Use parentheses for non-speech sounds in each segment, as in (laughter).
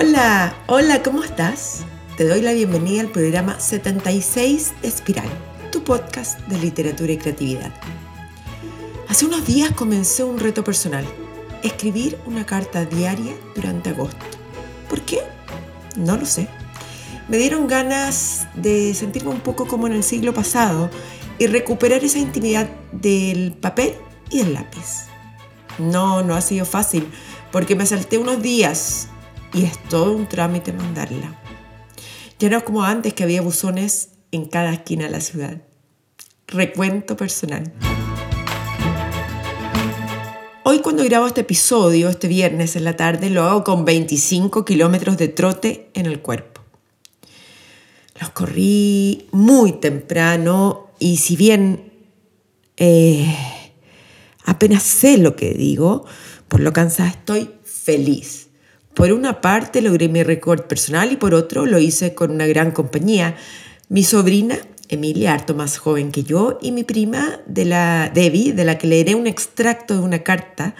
Hola, hola, ¿cómo estás? Te doy la bienvenida al programa 76 de Espiral, tu podcast de literatura y creatividad. Hace unos días comencé un reto personal, escribir una carta diaria durante agosto. ¿Por qué? No lo sé. Me dieron ganas de sentirme un poco como en el siglo pasado y recuperar esa intimidad del papel y del lápiz. No, no ha sido fácil, porque me salté unos días y es todo un trámite mandarla. Ya no es como antes que había buzones en cada esquina de la ciudad. Recuento personal. Hoy cuando grabo este episodio, este viernes en la tarde, lo hago con 25 kilómetros de trote en el cuerpo. Los corrí muy temprano y si bien eh, apenas sé lo que digo, por lo cansada estoy feliz por una parte logré mi récord personal y por otro lo hice con una gran compañía. Mi sobrina, Emilia, harto más joven que yo, y mi prima, de la Debbie, de la que leeré un extracto de una carta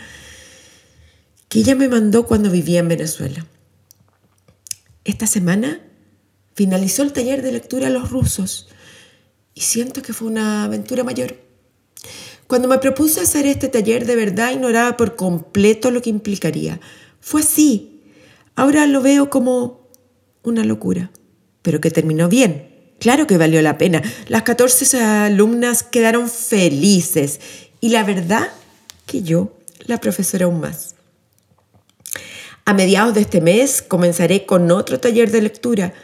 que ella me mandó cuando vivía en Venezuela. Esta semana finalizó el taller de lectura a los rusos y siento que fue una aventura mayor. Cuando me propuse hacer este taller de verdad ignoraba por completo lo que implicaría. Fue así, Ahora lo veo como una locura, pero que terminó bien. Claro que valió la pena. Las 14 alumnas quedaron felices y la verdad que yo, la profesora aún más. A mediados de este mes comenzaré con otro taller de lectura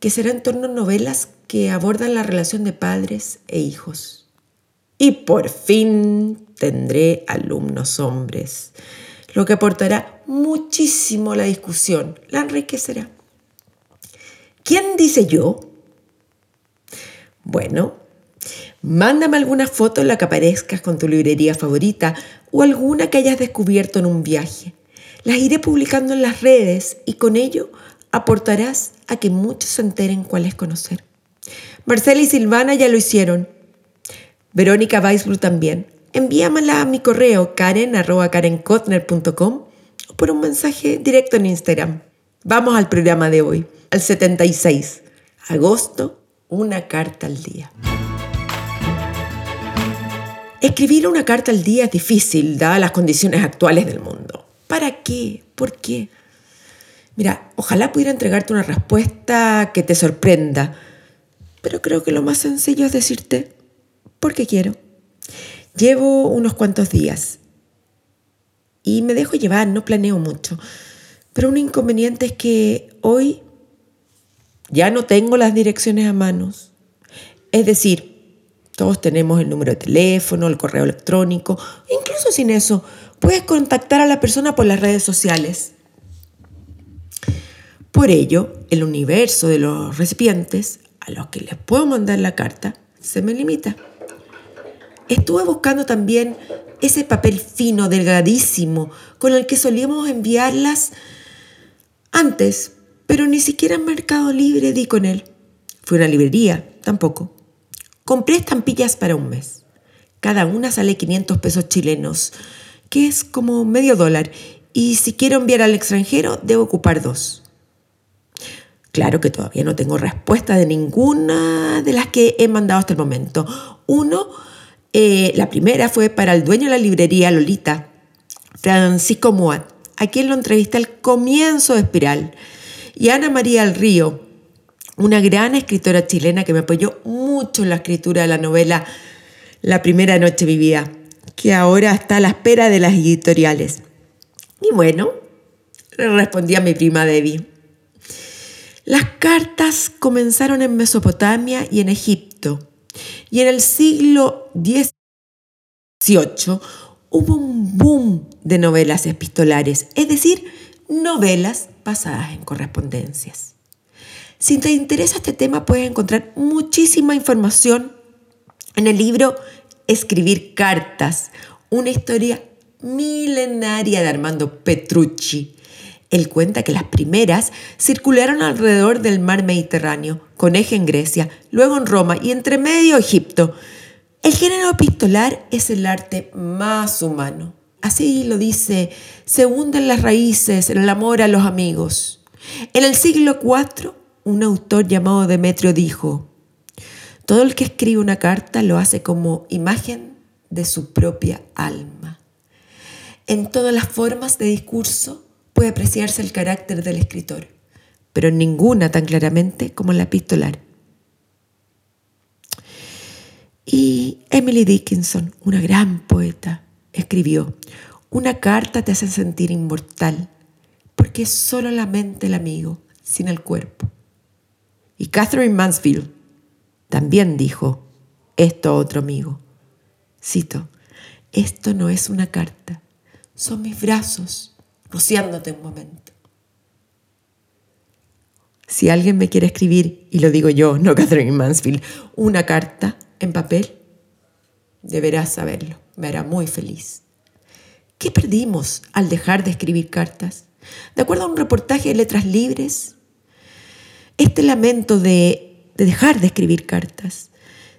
que será en torno a novelas que abordan la relación de padres e hijos. Y por fin tendré alumnos hombres lo que aportará muchísimo la discusión, la enriquecerá. ¿Quién dice yo? Bueno, mándame alguna foto en la que aparezcas con tu librería favorita o alguna que hayas descubierto en un viaje. Las iré publicando en las redes y con ello aportarás a que muchos se enteren cuál es conocer. Marcela y Silvana ya lo hicieron. Verónica Weisblum también envíamela a mi correo karen.karenkotner.com o por un mensaje directo en Instagram. Vamos al programa de hoy, al 76. Agosto, una carta al día. Escribir una carta al día es difícil, dadas las condiciones actuales del mundo. ¿Para qué? ¿Por qué? Mira, ojalá pudiera entregarte una respuesta que te sorprenda, pero creo que lo más sencillo es decirte, porque quiero. Llevo unos cuantos días y me dejo llevar, no planeo mucho. Pero un inconveniente es que hoy ya no tengo las direcciones a manos. Es decir, todos tenemos el número de teléfono, el correo electrónico, incluso sin eso, puedes contactar a la persona por las redes sociales. Por ello, el universo de los recipientes a los que les puedo mandar la carta se me limita. Estuve buscando también ese papel fino, delgadísimo, con el que solíamos enviarlas antes, pero ni siquiera en Mercado Libre di con él. Fue una librería, tampoco. Compré estampillas para un mes. Cada una sale 500 pesos chilenos, que es como medio dólar, y si quiero enviar al extranjero debo ocupar dos. Claro que todavía no tengo respuesta de ninguna de las que he mandado hasta el momento. Uno eh, la primera fue para el dueño de la librería Lolita, Francisco Muat, a quien lo entrevisté al comienzo de Espiral, y Ana María del Río, una gran escritora chilena que me apoyó mucho en la escritura de la novela La primera noche vivida, que ahora está a la espera de las editoriales. Y bueno, le respondí a mi prima Debbie. Las cartas comenzaron en Mesopotamia y en Egipto y en el siglo XVIII hubo un boom de novelas epistolares, es decir, novelas basadas en correspondencias. Si te interesa este tema, puedes encontrar muchísima información en el libro Escribir cartas, una historia milenaria de Armando Petrucci, él cuenta que las primeras circularon alrededor del mar Mediterráneo, con eje en Grecia, luego en Roma y entre medio Egipto. El género epistolar es el arte más humano. Así lo dice, se hunden las raíces en el amor a los amigos. En el siglo IV, un autor llamado Demetrio dijo, todo el que escribe una carta lo hace como imagen de su propia alma. En todas las formas de discurso puede apreciarse el carácter del escritor, pero ninguna tan claramente como la epistolar. Y Emily Dickinson, una gran poeta, escribió, una carta te hace sentir inmortal, porque es solo la mente el amigo, sin el cuerpo. Y Catherine Mansfield también dijo esto a otro amigo. Cito, esto no es una carta, son mis brazos rociándote un momento. Si alguien me quiere escribir, y lo digo yo, no (laughs) Catherine Mansfield, una carta en papel, deberás saberlo, me hará muy feliz. ¿Qué perdimos al dejar de escribir cartas? De acuerdo a un reportaje de Letras Libres, este lamento de de dejar de escribir cartas.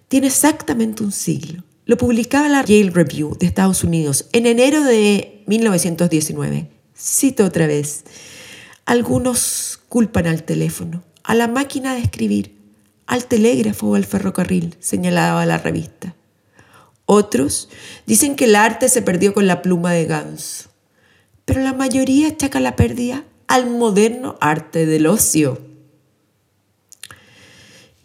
Tiene exactamente un siglo. Lo publicaba la Yale Review de Estados Unidos en enero de 1919. Cito otra vez. Algunos culpan al teléfono, a la máquina de escribir, al telégrafo o al ferrocarril, señalaba la revista. Otros dicen que el arte se perdió con la pluma de ganso, pero la mayoría achaca la pérdida al moderno arte del ocio.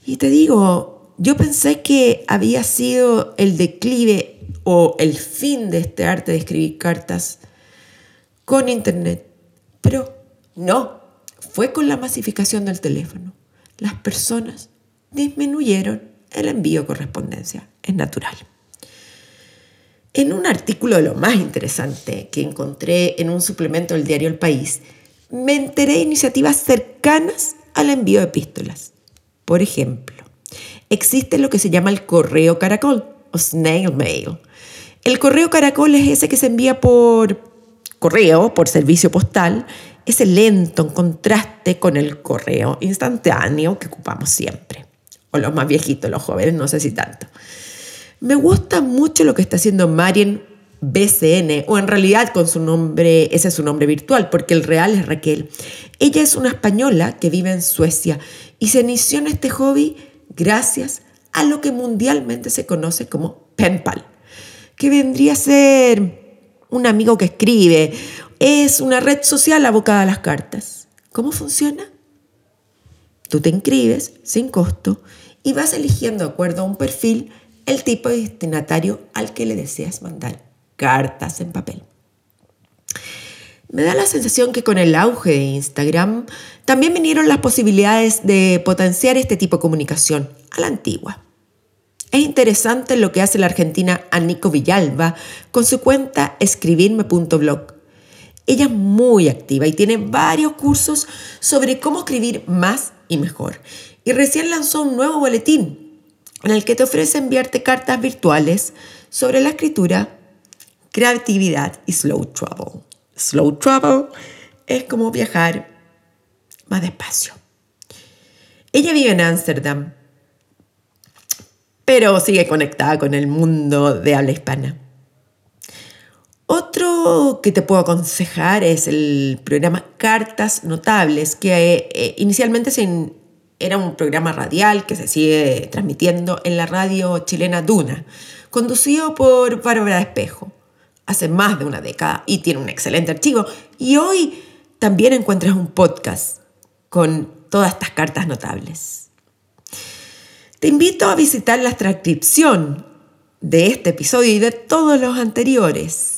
Y te digo, yo pensé que había sido el declive o el fin de este arte de escribir cartas con Internet, pero no, fue con la masificación del teléfono. Las personas disminuyeron el envío de correspondencia, es natural. En un artículo de lo más interesante que encontré en un suplemento del diario El País, me enteré de iniciativas cercanas al envío de epístolas. Por ejemplo, existe lo que se llama el correo caracol o snail mail. El correo caracol es ese que se envía por correo, por servicio postal, ese lento en contraste con el correo instantáneo que ocupamos siempre. O los más viejitos, los jóvenes, no sé si tanto. Me gusta mucho lo que está haciendo Marian BCN, o en realidad con su nombre, ese es su nombre virtual, porque el real es Raquel. Ella es una española que vive en Suecia y se inició en este hobby gracias a lo que mundialmente se conoce como penpal, que vendría a ser un amigo que escribe, es una red social abocada a las cartas. ¿Cómo funciona? Tú te inscribes sin costo y vas eligiendo de acuerdo a un perfil el tipo de destinatario al que le deseas mandar cartas en papel. Me da la sensación que con el auge de Instagram también vinieron las posibilidades de potenciar este tipo de comunicación a la antigua. Es interesante lo que hace la argentina Anico Villalba con su cuenta escribirme.blog. Ella es muy activa y tiene varios cursos sobre cómo escribir más y mejor. Y recién lanzó un nuevo boletín en el que te ofrece enviarte cartas virtuales sobre la escritura, creatividad y slow travel slow travel es como viajar más despacio. Ella vive en Ámsterdam, pero sigue conectada con el mundo de habla hispana. Otro que te puedo aconsejar es el programa Cartas Notables, que eh, inicialmente era un programa radial que se sigue transmitiendo en la radio chilena Duna, conducido por Bárbara Espejo hace más de una década y tiene un excelente archivo. Y hoy también encuentras un podcast con todas estas cartas notables. Te invito a visitar la transcripción de este episodio y de todos los anteriores,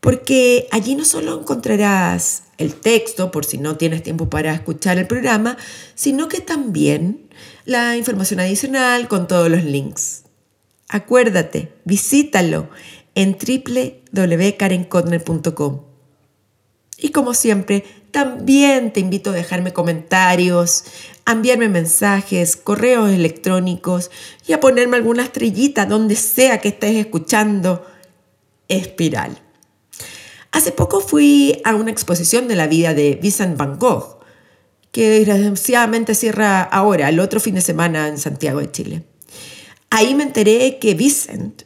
porque allí no solo encontrarás el texto, por si no tienes tiempo para escuchar el programa, sino que también la información adicional con todos los links. Acuérdate, visítalo en www.karencodner.com. Y como siempre, también te invito a dejarme comentarios, a enviarme mensajes, correos electrónicos y a ponerme alguna estrellita donde sea que estés escuchando Espiral. Hace poco fui a una exposición de la vida de Vincent Van Gogh, que desgraciadamente cierra ahora, el otro fin de semana en Santiago de Chile. Ahí me enteré que Vincent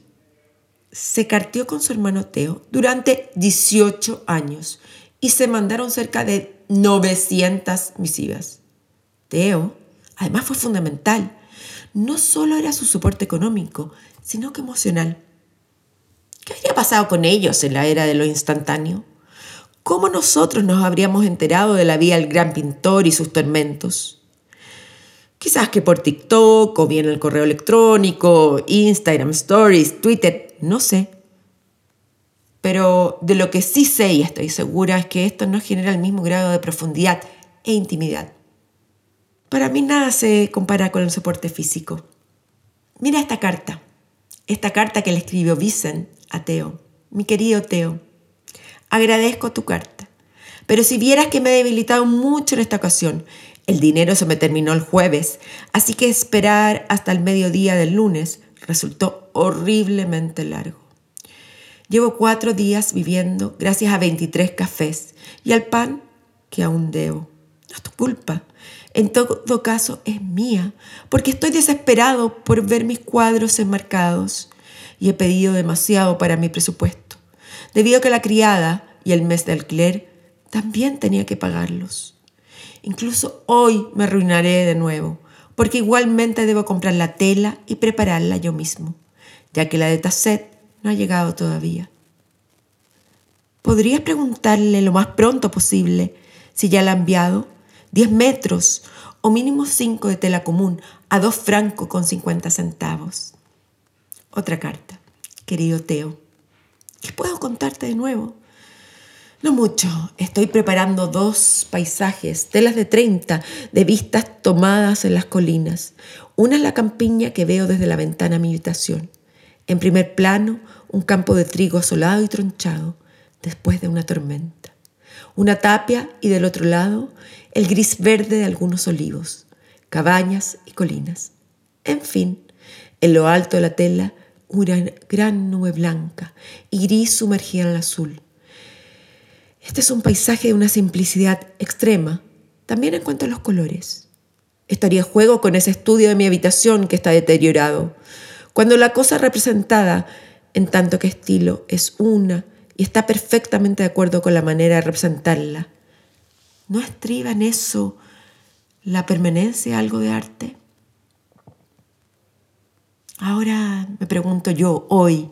se carteó con su hermano Teo durante 18 años y se mandaron cerca de 900 misivas. Teo, además, fue fundamental. No solo era su soporte económico, sino que emocional. ¿Qué habría pasado con ellos en la era de lo instantáneo? ¿Cómo nosotros nos habríamos enterado de la vida del gran pintor y sus tormentos? Quizás que por TikTok o bien el correo electrónico, Instagram Stories, Twitter, no sé. Pero de lo que sí sé y estoy segura es que esto no genera el mismo grado de profundidad e intimidad. Para mí nada se compara con el soporte físico. Mira esta carta, esta carta que le escribió Vicen a Teo. Mi querido Teo, agradezco tu carta, pero si vieras que me he debilitado mucho en esta ocasión, el dinero se me terminó el jueves, así que esperar hasta el mediodía del lunes resultó horriblemente largo. Llevo cuatro días viviendo gracias a 23 cafés y al pan que aún debo. No es tu culpa. En todo caso, es mía, porque estoy desesperado por ver mis cuadros enmarcados y he pedido demasiado para mi presupuesto, debido a que la criada y el mes de alquiler también tenía que pagarlos. Incluso hoy me arruinaré de nuevo, porque igualmente debo comprar la tela y prepararla yo mismo, ya que la de Tasset no ha llegado todavía. ¿Podrías preguntarle lo más pronto posible si ya la ha enviado? 10 metros o mínimo 5 de tela común a 2 francos con 50 centavos. Otra carta. Querido Teo, ¿qué puedo contarte de nuevo? No mucho. Estoy preparando dos paisajes, telas de 30, de vistas tomadas en las colinas. Una es la campiña que veo desde la ventana a mi habitación. En primer plano, un campo de trigo asolado y tronchado después de una tormenta. Una tapia y del otro lado, el gris verde de algunos olivos, cabañas y colinas. En fin, en lo alto de la tela, una gran nube blanca y gris sumergida en el azul. Este es un paisaje de una simplicidad extrema, también en cuanto a los colores. Estaría juego con ese estudio de mi habitación que está deteriorado, cuando la cosa representada en tanto que estilo es una y está perfectamente de acuerdo con la manera de representarla. ¿No estriba en eso la permanencia algo de arte? Ahora me pregunto yo, hoy,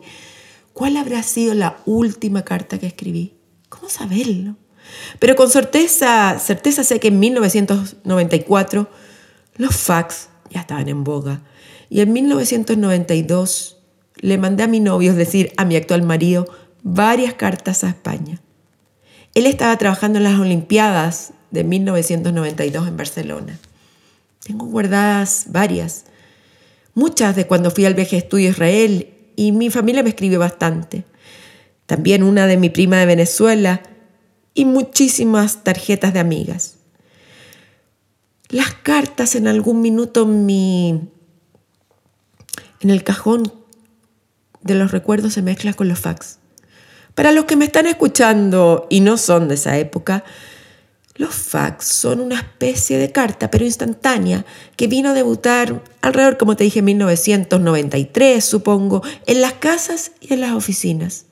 ¿cuál habrá sido la última carta que escribí? ¿Cómo saberlo? Pero con certeza, certeza sé que en 1994 los fax ya estaban en boga y en 1992 le mandé a mi novio, es decir, a mi actual marido, varias cartas a España. Él estaba trabajando en las Olimpiadas de 1992 en Barcelona. Tengo guardadas varias, muchas de cuando fui al viaje estudio a Israel y mi familia me escribió bastante. También una de mi prima de Venezuela y muchísimas tarjetas de amigas. Las cartas en algún minuto mi en el cajón de los recuerdos se mezcla con los fax. Para los que me están escuchando y no son de esa época, los fax son una especie de carta, pero instantánea, que vino a debutar alrededor, como te dije, en 1993, supongo, en las casas y en las oficinas.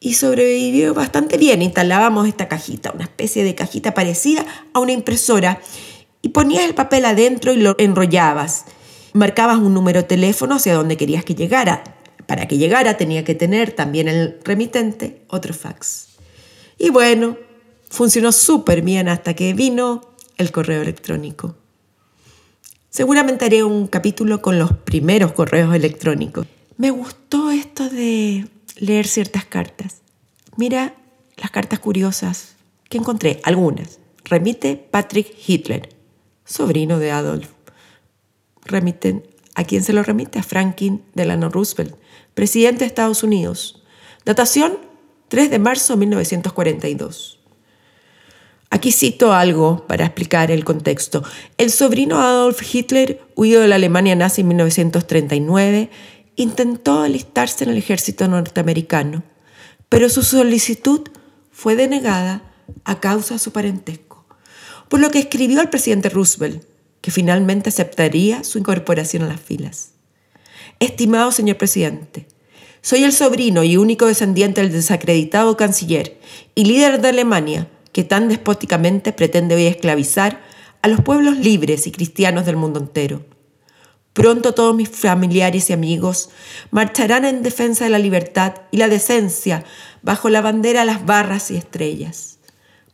Y sobrevivió bastante bien. Instalábamos esta cajita, una especie de cajita parecida a una impresora, y ponías el papel adentro y lo enrollabas. Marcabas un número de teléfono hacia donde querías que llegara. Para que llegara tenía que tener también el remitente otro fax. Y bueno, funcionó súper bien hasta que vino el correo electrónico. Seguramente haré un capítulo con los primeros correos electrónicos. Me gustó esto de leer ciertas cartas. Mira las cartas curiosas que encontré, algunas. Remite Patrick Hitler, sobrino de Adolf remiten, ¿a quién se lo remite? A Franklin Delano Roosevelt, presidente de Estados Unidos. Datación 3 de marzo de 1942. Aquí cito algo para explicar el contexto. El sobrino Adolf Hitler, huido de la Alemania nazi en 1939, intentó alistarse en el ejército norteamericano, pero su solicitud fue denegada a causa de su parentesco, por lo que escribió al presidente Roosevelt que finalmente aceptaría su incorporación a las filas. Estimado señor presidente, soy el sobrino y único descendiente del desacreditado canciller y líder de Alemania, que tan despóticamente pretende hoy esclavizar a los pueblos libres y cristianos del mundo entero. Pronto todos mis familiares y amigos marcharán en defensa de la libertad y la decencia bajo la bandera de las barras y estrellas.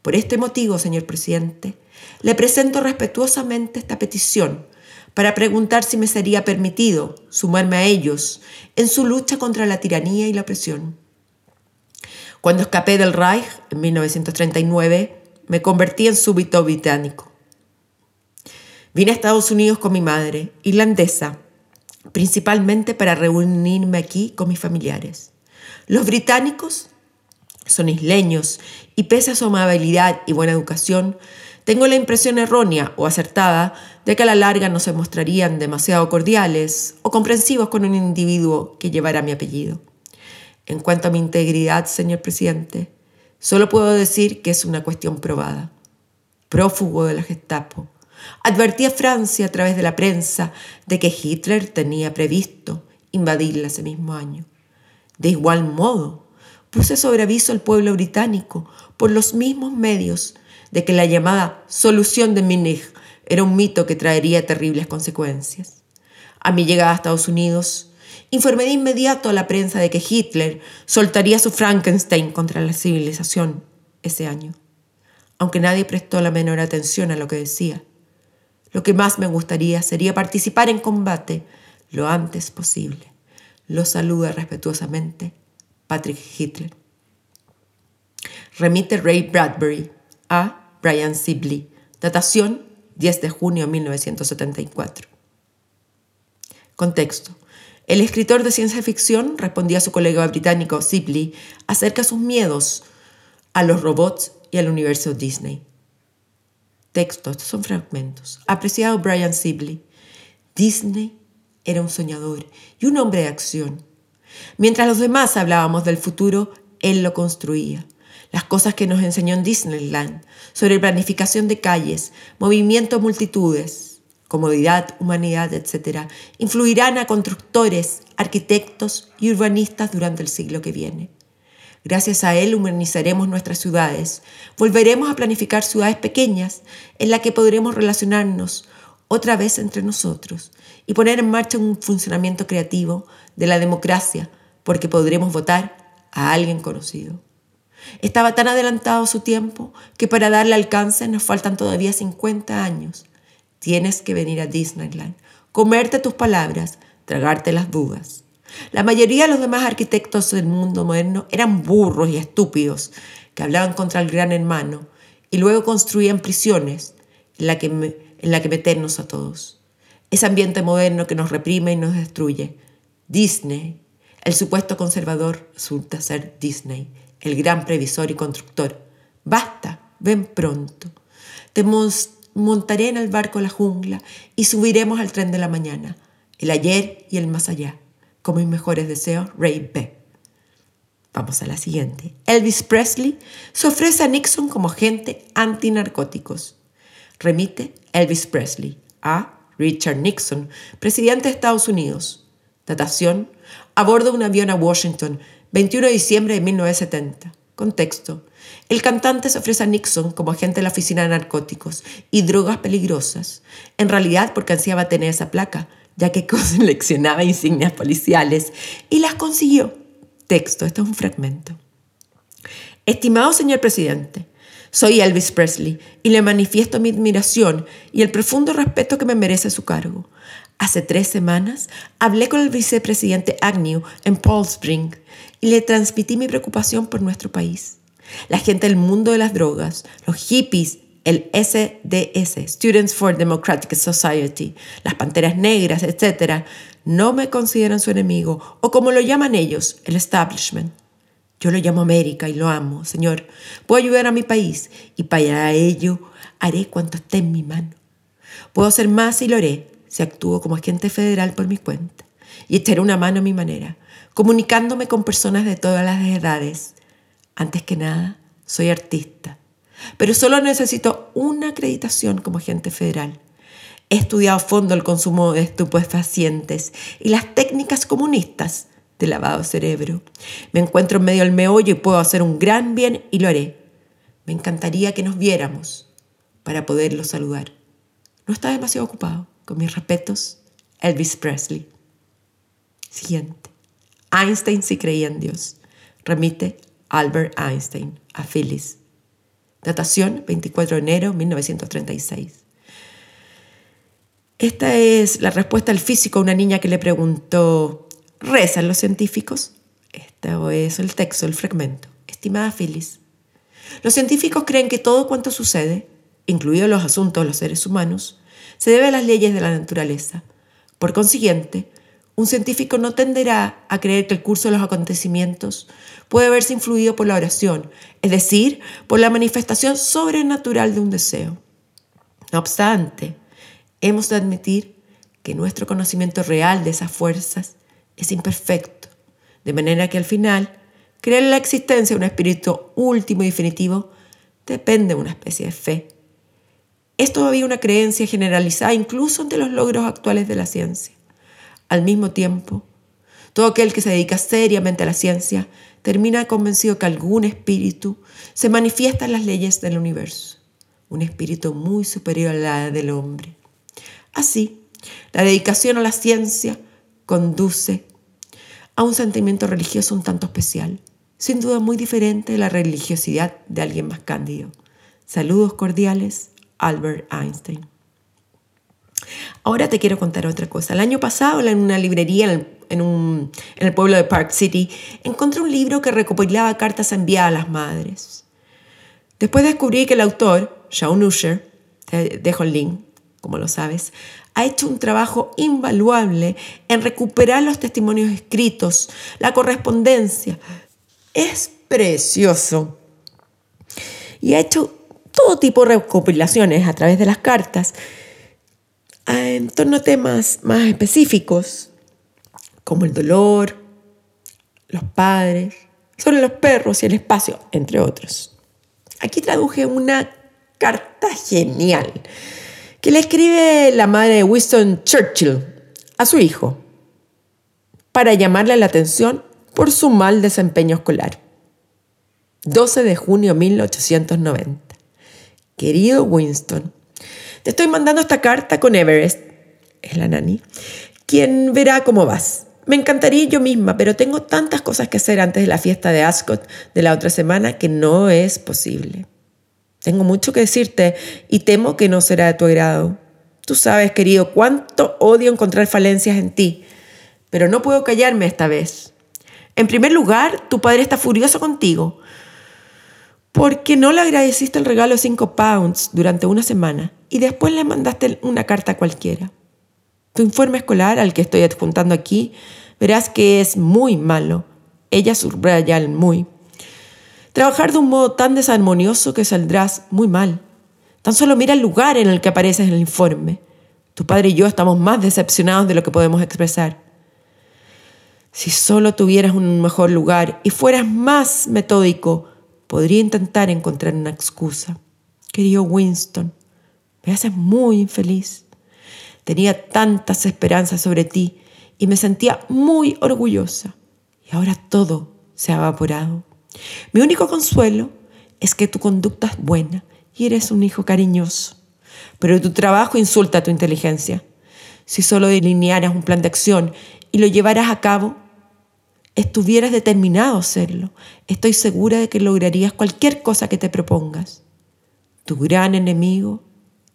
Por este motivo, señor presidente, le presento respetuosamente esta petición para preguntar si me sería permitido sumarme a ellos en su lucha contra la tiranía y la opresión. Cuando escapé del Reich en 1939, me convertí en súbito británico. Vine a Estados Unidos con mi madre, irlandesa, principalmente para reunirme aquí con mis familiares. Los británicos son isleños y pese a su amabilidad y buena educación, tengo la impresión errónea o acertada de que a la larga no se mostrarían demasiado cordiales o comprensivos con un individuo que llevara mi apellido. En cuanto a mi integridad, señor presidente, solo puedo decir que es una cuestión probada. Prófugo de la Gestapo, Advertí a Francia a través de la prensa de que Hitler tenía previsto invadirla ese mismo año. De igual modo, puse sobre aviso al pueblo británico por los mismos medios de que la llamada solución de Múnich era un mito que traería terribles consecuencias. A mi llegada a Estados Unidos, informé de inmediato a la prensa de que Hitler soltaría su Frankenstein contra la civilización ese año, aunque nadie prestó la menor atención a lo que decía. Lo que más me gustaría sería participar en combate lo antes posible. Lo saluda respetuosamente Patrick Hitler. Remite Ray Bradbury a Brian Sibley. Datación 10 de junio de 1974. Contexto. El escritor de ciencia ficción respondía a su colega británico Sibley acerca de sus miedos a los robots y al universo Disney. Texto, estos son fragmentos. Apreciado Brian Sibley, Disney era un soñador y un hombre de acción. Mientras los demás hablábamos del futuro, él lo construía. Las cosas que nos enseñó en Disneyland sobre planificación de calles, movimiento de multitudes, comodidad, humanidad, etc., influirán a constructores, arquitectos y urbanistas durante el siglo que viene. Gracias a él humanizaremos nuestras ciudades. Volveremos a planificar ciudades pequeñas en las que podremos relacionarnos otra vez entre nosotros y poner en marcha un funcionamiento creativo de la democracia porque podremos votar a alguien conocido. Estaba tan adelantado su tiempo que para darle alcance nos faltan todavía 50 años. Tienes que venir a Disneyland, comerte tus palabras, tragarte las dudas. La mayoría de los demás arquitectos del mundo moderno eran burros y estúpidos que hablaban contra el gran hermano y luego construían prisiones en la que, en la que meternos a todos. Ese ambiente moderno que nos reprime y nos destruye. Disney, el supuesto conservador, resulta ser Disney, el gran previsor y constructor. Basta, ven pronto. Te montaré en el barco la jungla y subiremos al tren de la mañana, el ayer y el más allá. Con mis mejores deseos, Ray B. Vamos a la siguiente. Elvis Presley se ofrece a Nixon como agente antinarcóticos. Remite Elvis Presley a Richard Nixon, presidente de Estados Unidos. Datación, a bordo de un avión a Washington, 21 de diciembre de 1970. Contexto. El cantante se ofrece a Nixon como agente de la Oficina de Narcóticos y Drogas Peligrosas, en realidad porque ansiaba tener esa placa, ya que (laughs) seleccionaba insignias policiales y las consiguió. Texto, esto es un fragmento. Estimado señor presidente, soy Elvis Presley y le manifiesto mi admiración y el profundo respeto que me merece su cargo. Hace tres semanas hablé con el vicepresidente Agnew en Paul Spring y le transmití mi preocupación por nuestro país. La gente del mundo de las drogas, los hippies el SDS, Students for Democratic Society, las Panteras Negras, etc., no me consideran su enemigo, o como lo llaman ellos, el establishment. Yo lo llamo América y lo amo, Señor. Puedo ayudar a mi país y para ello haré cuanto esté en mi mano. Puedo hacer más y lo haré si actúo como agente federal por mi cuenta y echaré una mano a mi manera, comunicándome con personas de todas las edades. Antes que nada, soy artista pero solo necesito una acreditación como agente federal. He estudiado a fondo el consumo de estupefacientes y las técnicas comunistas de lavado cerebro. Me encuentro en medio del meollo y puedo hacer un gran bien y lo haré. Me encantaría que nos viéramos para poderlo saludar. No está demasiado ocupado. Con mis respetos, Elvis Presley. Siguiente. Einstein sí creía en Dios. Remite Albert Einstein a Phyllis. Datación 24 de enero 1936. Esta es la respuesta al físico a una niña que le preguntó, ¿rezan los científicos? Este es el texto, el fragmento. Estimada Phyllis, los científicos creen que todo cuanto sucede, incluidos los asuntos de los seres humanos, se debe a las leyes de la naturaleza. Por consiguiente, un científico no tenderá a creer que el curso de los acontecimientos puede verse influido por la oración, es decir, por la manifestación sobrenatural de un deseo. No obstante, hemos de admitir que nuestro conocimiento real de esas fuerzas es imperfecto, de manera que al final Creer en la existencia de un espíritu último y definitivo depende de una especie de fe. Es todavía una creencia generalizada incluso ante los logros actuales de la ciencia. Al mismo tiempo, todo aquel que se dedica seriamente a la ciencia termina convencido que algún espíritu se manifiesta en las leyes del universo, un espíritu muy superior a la del hombre. Así, la dedicación a la ciencia conduce a un sentimiento religioso un tanto especial, sin duda muy diferente de la religiosidad de alguien más cándido. Saludos cordiales, Albert Einstein. Ahora te quiero contar otra cosa. El año pasado, en una librería en el, pueblo de Park City, encontré un libro que recopilaba cartas enviadas a las madres. Después descubrí que el autor, Shaun Usher, te dejo el link, como lo sabes, ha hecho un trabajo invaluable en recuperar los testimonios escritos, la correspondencia, es precioso. Y ha hecho todo tipo de recopilaciones a través de las cartas en torno a temas más específicos, como el dolor, los padres, sobre los perros y el espacio, entre otros. Aquí traduje una carta genial que le escribe la madre de Winston Churchill a su hijo para llamarle la atención por su mal desempeño escolar. 12 de junio de 1890. Querido Winston, estoy mandando esta carta con Everest, es la nani, quien verá cómo vas. Me encantaría yo misma, pero tengo tantas cosas que hacer antes de la fiesta de Ascot de la otra semana que no es posible. Tengo mucho que decirte y temo que no será de tu agrado. Tú sabes, querido, cuánto odio encontrar falencias en ti, pero no puedo callarme esta vez. En primer lugar, tu padre está furioso contigo porque no le agradeciste el regalo de 5 pounds durante una semana y después le mandaste una carta cualquiera. Tu informe escolar, al que estoy adjuntando aquí, verás que es muy malo. Ella subraya el muy. Trabajar de un modo tan desarmonioso que saldrás muy mal. Tan solo mira el lugar en el que apareces en el informe. Tu padre y yo estamos más decepcionados de lo que podemos expresar. Si solo tuvieras un mejor lugar y fueras más metódico, podría intentar encontrar una excusa. Querido Winston, me haces muy infeliz. Tenía tantas esperanzas sobre ti y me sentía muy orgullosa. Y ahora todo se ha evaporado. Mi único consuelo es que tu conducta es buena y eres un hijo cariñoso. Pero tu trabajo insulta tu inteligencia. Si solo delinearas un plan de acción y lo llevaras a cabo, estuvieras determinado a hacerlo, estoy segura de que lograrías cualquier cosa que te propongas. Tu gran enemigo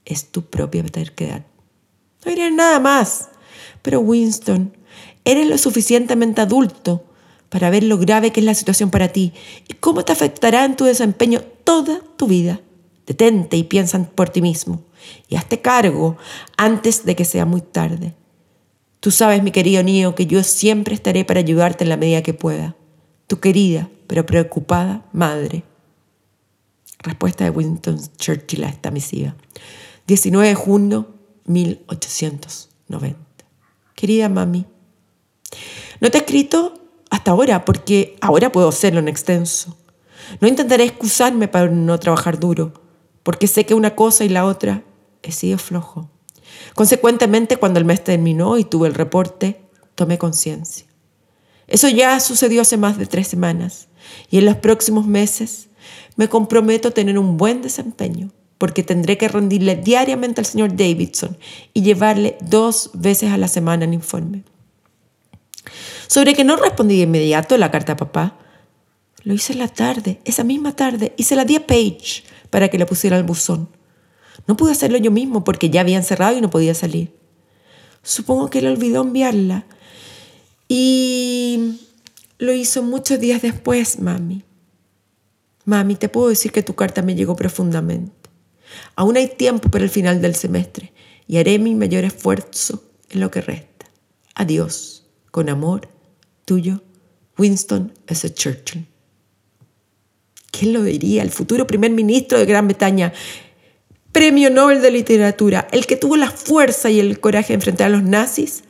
es tu propia terquedad. No diré nada más, pero Winston, eres lo suficientemente adulto para ver lo grave que es la situación para ti y cómo te afectará en tu desempeño toda tu vida. Detente y piensa por ti mismo y hazte cargo antes de que sea muy tarde. Tú sabes, mi querido niño, que yo siempre estaré para ayudarte en la medida que pueda. Tu querida, pero preocupada madre. Respuesta de Winston Churchill a esta misiva. 19 de junio 1890. Querida mami, no te he escrito hasta ahora porque ahora puedo hacerlo en extenso. No intentaré excusarme para no trabajar duro, porque sé que una cosa y la otra he sido flojo. Consecuentemente, cuando el mes terminó y tuve el reporte, tomé conciencia. Eso ya sucedió hace más de tres semanas y en los próximos meses Me comprometo a tener un buen desempeño porque tendré que rendirle diariamente al señor Davidson y llevarle dos veces a la semana el informe. Sobre que no respondí de inmediato la carta a papá, lo hice la tarde, esa misma tarde, y se la di a Paige para que la pusiera al buzón. No pude hacerlo yo mismo porque ya habían cerrado y no podía salir. Supongo que él olvidó enviarla. Y lo hizo muchos días después, mami. Mami, te puedo decir que tu carta me llegó profundamente. Aún hay tiempo para el final del semestre y haré mi mayor esfuerzo en lo que resta. Adiós. Con amor, tuyo, Winston S. Churchill. ¿Quién lo diría? El futuro primer ministro de Gran Bretaña, premio Nobel de Literatura, el que tuvo la fuerza y el coraje de enfrentar a los nazis,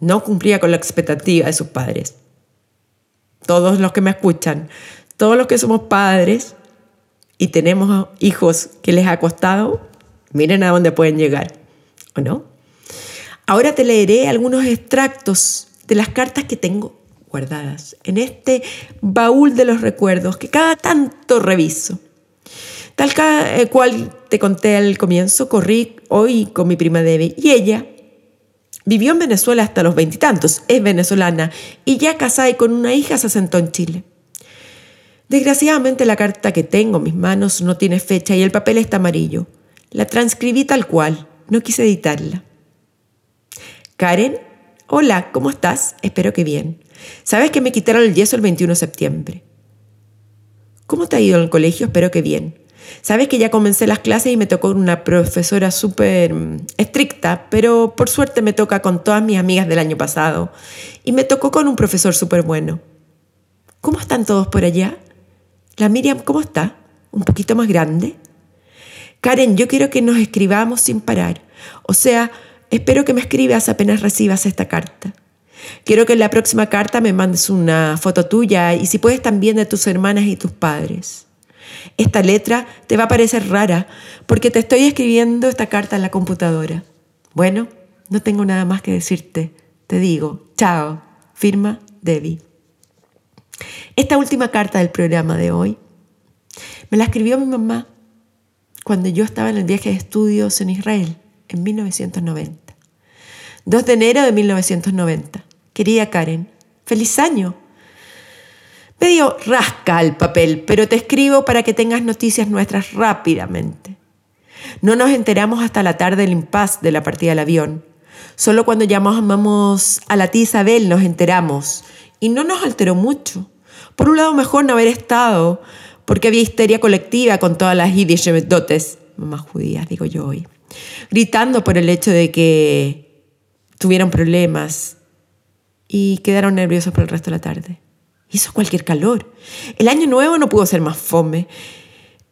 no cumplía con la expectativa de sus padres. Todos los que me escuchan, todos los que somos padres y tenemos hijos que les ha costado, miren a dónde pueden llegar, ¿o no? Ahora te leeré algunos extractos de las cartas que tengo guardadas en este baúl de los recuerdos que cada tanto reviso. Tal eh, cual te conté al comienzo, corrí hoy con mi prima Debbie y ella vivió en Venezuela hasta los veintitantos, es venezolana y ya casada y con una hija se asentó en Chile. Desgraciadamente la carta que tengo en mis manos no tiene fecha y el papel está amarillo. La transcribí tal cual, no quise editarla. Karen, hola, ¿cómo estás? Espero que bien. Sabes que me quitaron el yeso el 21 de septiembre. ¿Cómo te ha ido en el colegio? Espero que bien. Sabes que ya comencé las clases y me tocó una profesora súper mm, estricta, pero por suerte me toca con todas mis amigas del año pasado y me tocó con un profesor súper bueno. ¿Cómo están todos por allá? La Miriam, ¿cómo está? ¿Un poquito más grande? Karen, yo quiero que nos escribamos sin parar. O sea, espero que me escribas apenas recibas esta carta. Quiero que en la próxima carta me mandes una foto tuya y si puedes también de tus hermanas y tus padres. Esta letra te va a parecer rara porque te estoy escribiendo esta carta en la computadora. Bueno, no tengo nada más que decirte. Te digo, chao. Firma Debbie. Esta última carta del programa de hoy me la escribió mi mamá cuando yo estaba en el viaje de estudios en Israel en 1990. 2 de enero de 1990. Querida Karen, feliz año. Medio rasca el papel, pero te escribo para que tengas noticias nuestras rápidamente. No nos enteramos hasta la tarde del impas de la partida del avión. Solo cuando llamamos a la tía Isabel nos enteramos. Y no nos alteró mucho. Por un lado, mejor no haber estado, porque había histeria colectiva con todas las dotes, mamás judías, digo yo hoy, gritando por el hecho de que tuvieron problemas y quedaron nerviosos por el resto de la tarde. Hizo cualquier calor. El año nuevo no pudo ser más fome.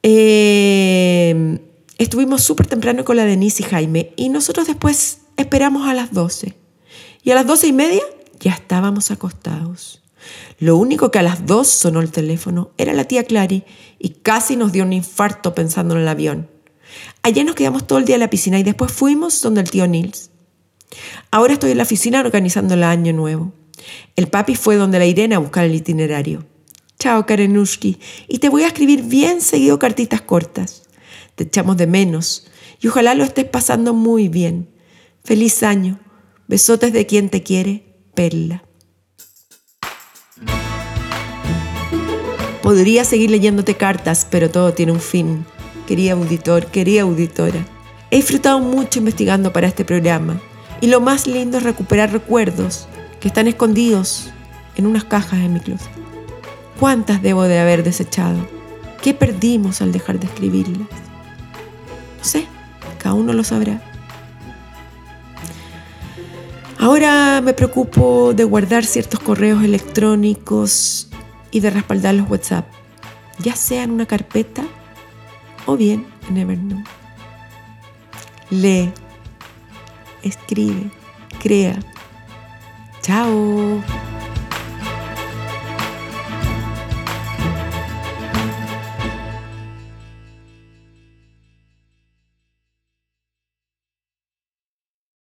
Eh, estuvimos súper temprano con la Denise y Jaime y nosotros después esperamos a las 12. Y a las doce y media ya estábamos acostados. Lo único que a las dos sonó el teléfono era la tía Clary y casi nos dio un infarto pensando en el avión. Allá nos quedamos todo el día en la piscina y después fuimos donde el tío Nils. Ahora estoy en la oficina organizando el año nuevo. El papi fue donde la Irene a buscar el itinerario. Chao, Karenushki, y te voy a escribir bien seguido cartitas cortas. Te echamos de menos y ojalá lo estés pasando muy bien. Feliz año. Besotes de quien te quiere, Perla. Podría seguir leyéndote cartas, pero todo tiene un fin. Quería auditor, quería auditora. He disfrutado mucho investigando para este programa y lo más lindo es recuperar recuerdos que están escondidos en unas cajas en mi closet. ¿Cuántas debo de haber desechado? ¿Qué perdimos al dejar de escribirlas? No sé, cada uno lo sabrá. Ahora me preocupo de guardar ciertos correos electrónicos y de respaldar los WhatsApp, ya sea en una carpeta o bien en Evernote. Lee, escribe, crea, Chao.